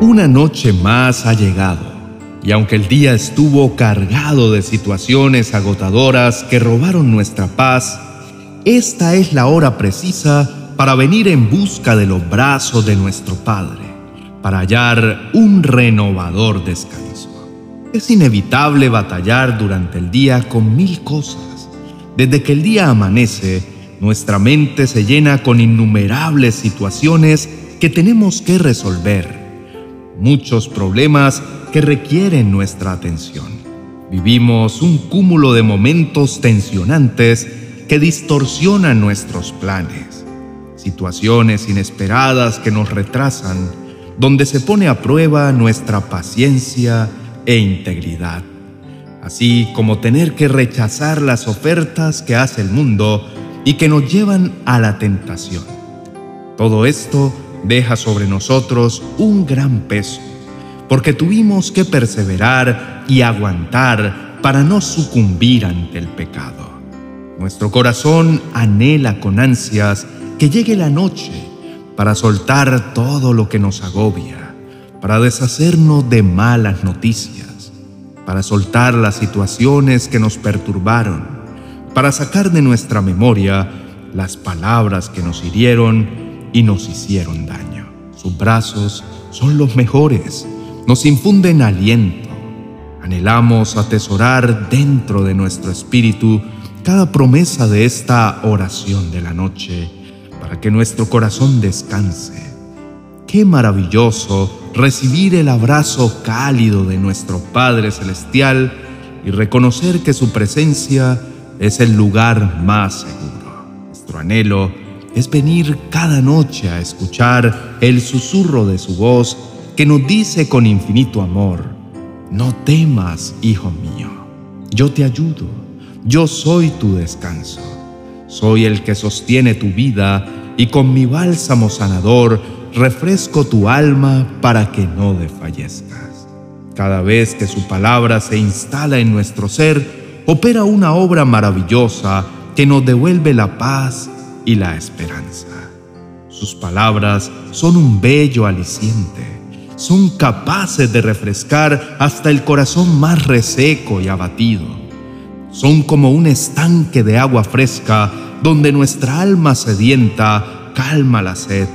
Una noche más ha llegado, y aunque el día estuvo cargado de situaciones agotadoras que robaron nuestra paz, esta es la hora precisa para venir en busca de los brazos de nuestro Padre, para hallar un renovador descanso. Es inevitable batallar durante el día con mil cosas. Desde que el día amanece, nuestra mente se llena con innumerables situaciones que tenemos que resolver muchos problemas que requieren nuestra atención. Vivimos un cúmulo de momentos tensionantes que distorsionan nuestros planes, situaciones inesperadas que nos retrasan, donde se pone a prueba nuestra paciencia e integridad, así como tener que rechazar las ofertas que hace el mundo y que nos llevan a la tentación. Todo esto deja sobre nosotros un gran peso, porque tuvimos que perseverar y aguantar para no sucumbir ante el pecado. Nuestro corazón anhela con ansias que llegue la noche para soltar todo lo que nos agobia, para deshacernos de malas noticias, para soltar las situaciones que nos perturbaron, para sacar de nuestra memoria las palabras que nos hirieron y nos hicieron daño. Sus brazos son los mejores, nos infunden aliento. Anhelamos atesorar dentro de nuestro espíritu cada promesa de esta oración de la noche para que nuestro corazón descanse. Qué maravilloso recibir el abrazo cálido de nuestro Padre Celestial y reconocer que su presencia es el lugar más seguro. Nuestro anhelo es venir cada noche a escuchar el susurro de su voz que nos dice con infinito amor, no temas, hijo mío, yo te ayudo, yo soy tu descanso, soy el que sostiene tu vida y con mi bálsamo sanador refresco tu alma para que no desfallezcas. Cada vez que su palabra se instala en nuestro ser, opera una obra maravillosa que nos devuelve la paz y la esperanza. Sus palabras son un bello aliciente, son capaces de refrescar hasta el corazón más reseco y abatido. Son como un estanque de agua fresca donde nuestra alma sedienta calma la sed.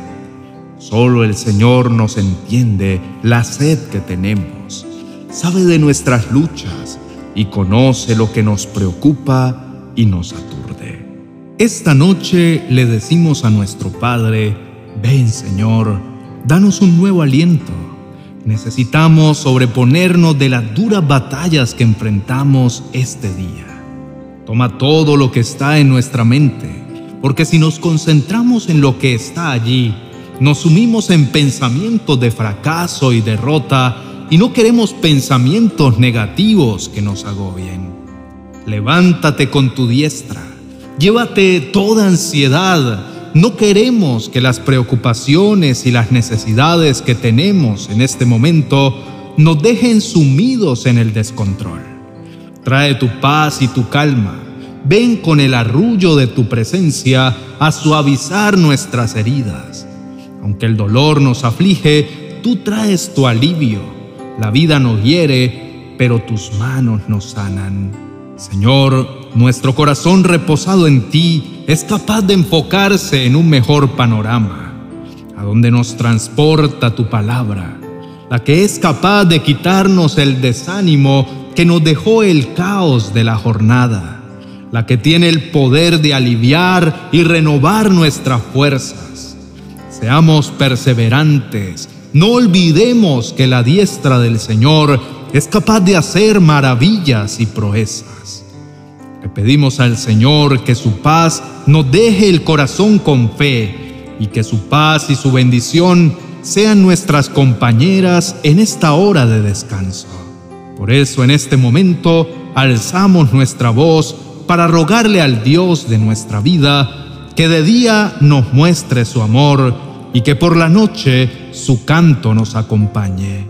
Solo el Señor nos entiende la sed que tenemos, sabe de nuestras luchas y conoce lo que nos preocupa y nos aturde. Esta noche le decimos a nuestro Padre, ven Señor, danos un nuevo aliento. Necesitamos sobreponernos de las duras batallas que enfrentamos este día. Toma todo lo que está en nuestra mente, porque si nos concentramos en lo que está allí, nos sumimos en pensamientos de fracaso y derrota y no queremos pensamientos negativos que nos agobien. Levántate con tu diestra Llévate toda ansiedad. No queremos que las preocupaciones y las necesidades que tenemos en este momento nos dejen sumidos en el descontrol. Trae tu paz y tu calma. Ven con el arrullo de tu presencia a suavizar nuestras heridas. Aunque el dolor nos aflige, tú traes tu alivio. La vida nos hiere, pero tus manos nos sanan. Señor, nuestro corazón reposado en ti es capaz de enfocarse en un mejor panorama, a donde nos transporta tu palabra, la que es capaz de quitarnos el desánimo que nos dejó el caos de la jornada, la que tiene el poder de aliviar y renovar nuestras fuerzas. Seamos perseverantes, no olvidemos que la diestra del Señor es capaz de hacer maravillas y proezas. Pedimos al Señor que su paz nos deje el corazón con fe y que su paz y su bendición sean nuestras compañeras en esta hora de descanso. Por eso en este momento alzamos nuestra voz para rogarle al Dios de nuestra vida que de día nos muestre su amor y que por la noche su canto nos acompañe.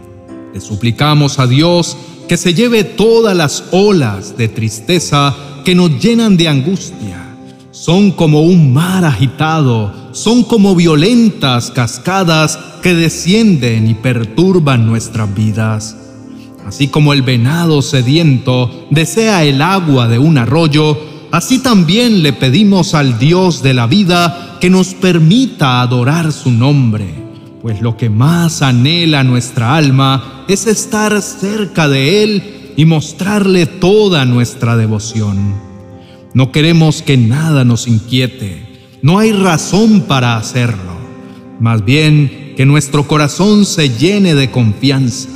Le suplicamos a Dios que se lleve todas las olas de tristeza que nos llenan de angustia. son como un mar agitado, son como violentas cascadas que descienden y perturban nuestras vidas. Así como el venado sediento desea el agua de un arroyo, así también le pedimos al Dios de la vida que nos permita adorar su nombre, pues lo que más anhela nuestra alma es estar cerca de Él y mostrarle toda nuestra devoción. No queremos que nada nos inquiete. No hay razón para hacerlo. Más bien que nuestro corazón se llene de confianza.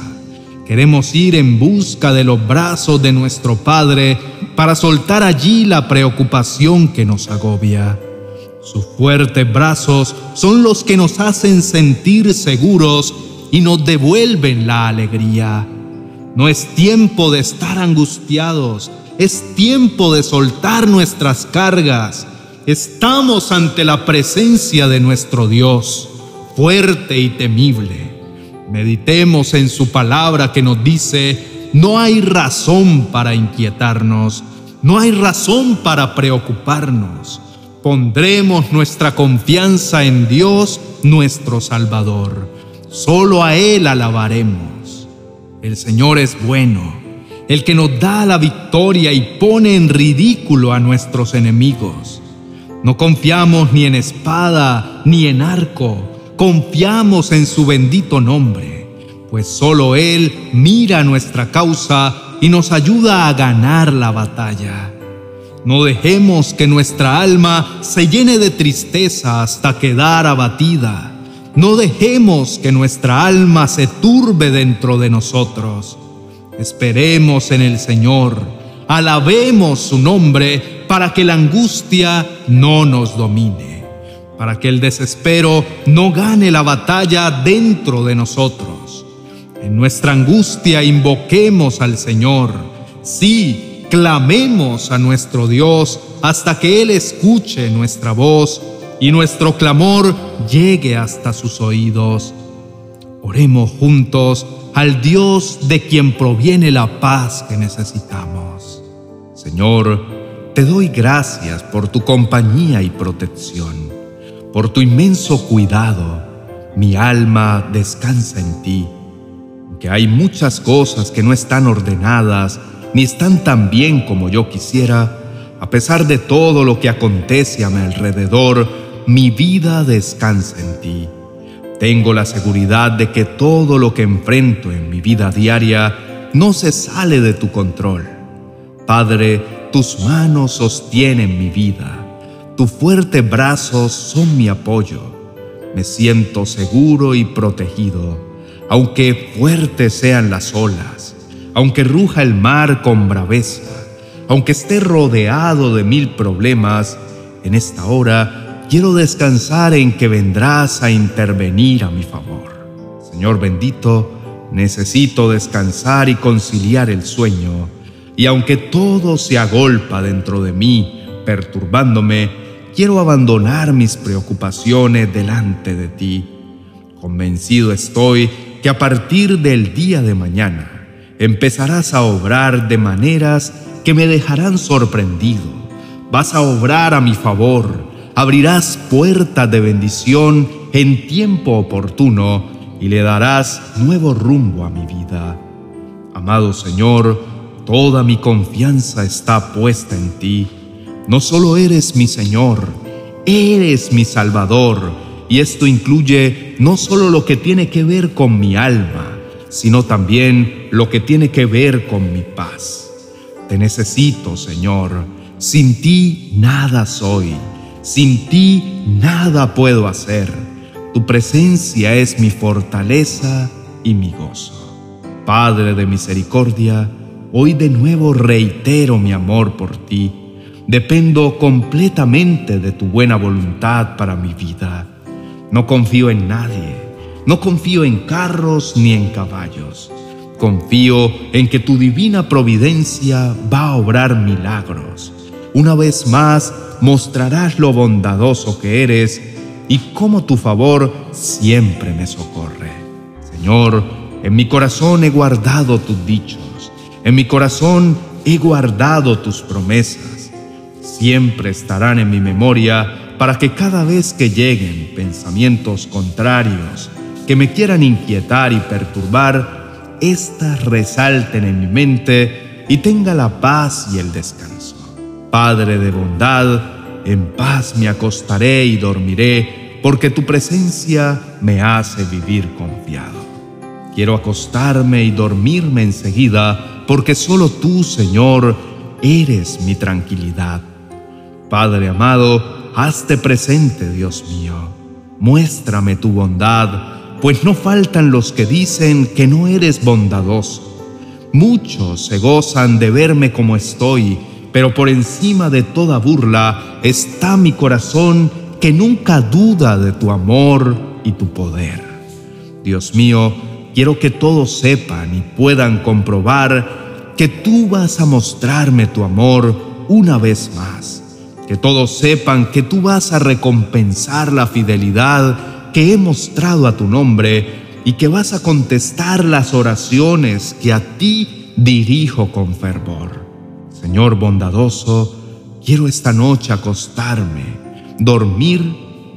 Queremos ir en busca de los brazos de nuestro Padre para soltar allí la preocupación que nos agobia. Sus fuertes brazos son los que nos hacen sentir seguros y nos devuelven la alegría. No es tiempo de estar angustiados, es tiempo de soltar nuestras cargas. Estamos ante la presencia de nuestro Dios, fuerte y temible. Meditemos en su palabra que nos dice, no hay razón para inquietarnos, no hay razón para preocuparnos. Pondremos nuestra confianza en Dios, nuestro Salvador. Solo a Él alabaremos. El Señor es bueno el que nos da la victoria y pone en ridículo a nuestros enemigos. No confiamos ni en espada ni en arco, confiamos en su bendito nombre, pues solo Él mira nuestra causa y nos ayuda a ganar la batalla. No dejemos que nuestra alma se llene de tristeza hasta quedar abatida. No dejemos que nuestra alma se turbe dentro de nosotros. Esperemos en el Señor, alabemos su nombre para que la angustia no nos domine, para que el desespero no gane la batalla dentro de nosotros. En nuestra angustia invoquemos al Señor, sí, clamemos a nuestro Dios hasta que Él escuche nuestra voz y nuestro clamor llegue hasta sus oídos. Oremos juntos al Dios de quien proviene la paz que necesitamos. Señor, te doy gracias por tu compañía y protección, por tu inmenso cuidado. Mi alma descansa en ti. Que hay muchas cosas que no están ordenadas ni están tan bien como yo quisiera, a pesar de todo lo que acontece a mi alrededor, mi vida descansa en ti. Tengo la seguridad de que todo lo que enfrento en mi vida diaria no se sale de tu control. Padre, tus manos sostienen mi vida, tus fuertes brazos son mi apoyo. Me siento seguro y protegido, aunque fuertes sean las olas, aunque ruja el mar con braveza, aunque esté rodeado de mil problemas, en esta hora quiero descansar en que vendrás a intervenir a mi favor. Señor bendito, necesito descansar y conciliar el sueño, y aunque todo se agolpa dentro de mí, perturbándome, quiero abandonar mis preocupaciones delante de ti. Convencido estoy que a partir del día de mañana empezarás a obrar de maneras que me dejarán sorprendido. Vas a obrar a mi favor abrirás puertas de bendición en tiempo oportuno y le darás nuevo rumbo a mi vida. Amado Señor, toda mi confianza está puesta en ti. No solo eres mi Señor, eres mi Salvador, y esto incluye no solo lo que tiene que ver con mi alma, sino también lo que tiene que ver con mi paz. Te necesito, Señor. Sin ti nada soy. Sin ti nada puedo hacer. Tu presencia es mi fortaleza y mi gozo. Padre de misericordia, hoy de nuevo reitero mi amor por ti. Dependo completamente de tu buena voluntad para mi vida. No confío en nadie. No confío en carros ni en caballos. Confío en que tu divina providencia va a obrar milagros. Una vez más, mostrarás lo bondadoso que eres y cómo tu favor siempre me socorre. Señor, en mi corazón he guardado tus dichos, en mi corazón he guardado tus promesas. siempre estarán en mi memoria para que cada vez que lleguen pensamientos contrarios que me quieran inquietar y perturbar, éstas resalten en mi mente y tenga la paz y el descanso. Padre de bondad, en paz me acostaré y dormiré, porque tu presencia me hace vivir confiado. Quiero acostarme y dormirme enseguida, porque solo tú, Señor, eres mi tranquilidad. Padre amado, hazte presente, Dios mío. Muéstrame tu bondad, pues no faltan los que dicen que no eres bondadoso. Muchos se gozan de verme como estoy, pero por encima de toda burla está mi corazón que nunca duda de tu amor y tu poder. Dios mío, quiero que todos sepan y puedan comprobar que tú vas a mostrarme tu amor una vez más. Que todos sepan que tú vas a recompensar la fidelidad que he mostrado a tu nombre y que vas a contestar las oraciones que a ti dirijo con fervor. Señor bondadoso, quiero esta noche acostarme, dormir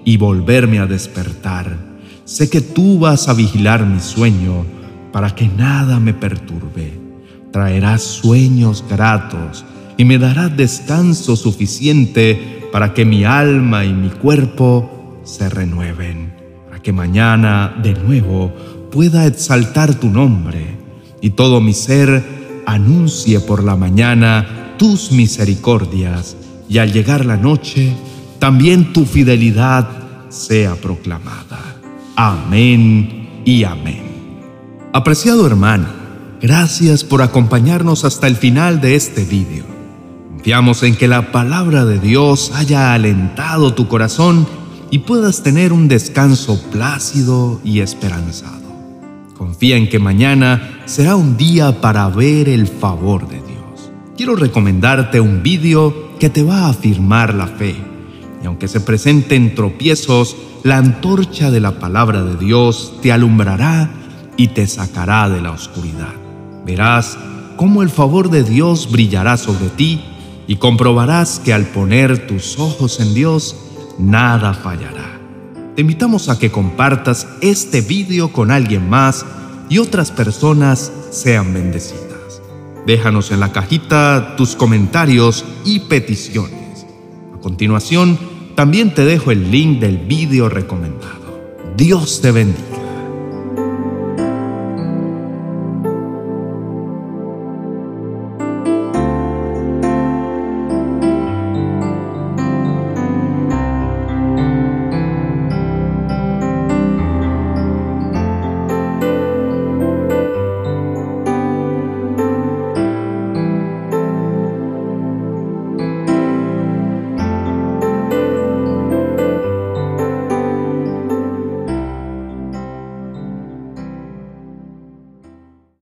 y volverme a despertar. Sé que tú vas a vigilar mi sueño para que nada me perturbe. Traerás sueños gratos y me darás descanso suficiente para que mi alma y mi cuerpo se renueven, para que mañana de nuevo pueda exaltar tu nombre y todo mi ser anuncie por la mañana tus misericordias y al llegar la noche también tu fidelidad sea proclamada. Amén y amén. Apreciado hermano, gracias por acompañarnos hasta el final de este vídeo. Confiamos en que la palabra de Dios haya alentado tu corazón y puedas tener un descanso plácido y esperanzado. Confía en que mañana será un día para ver el favor de Dios. Quiero recomendarte un vídeo que te va a afirmar la fe. Y aunque se presenten tropiezos, la antorcha de la palabra de Dios te alumbrará y te sacará de la oscuridad. Verás cómo el favor de Dios brillará sobre ti y comprobarás que al poner tus ojos en Dios, nada fallará te invitamos a que compartas este vídeo con alguien más y otras personas sean bendecidas. Déjanos en la cajita tus comentarios y peticiones. A continuación, también te dejo el link del vídeo recomendado. Dios te bendiga.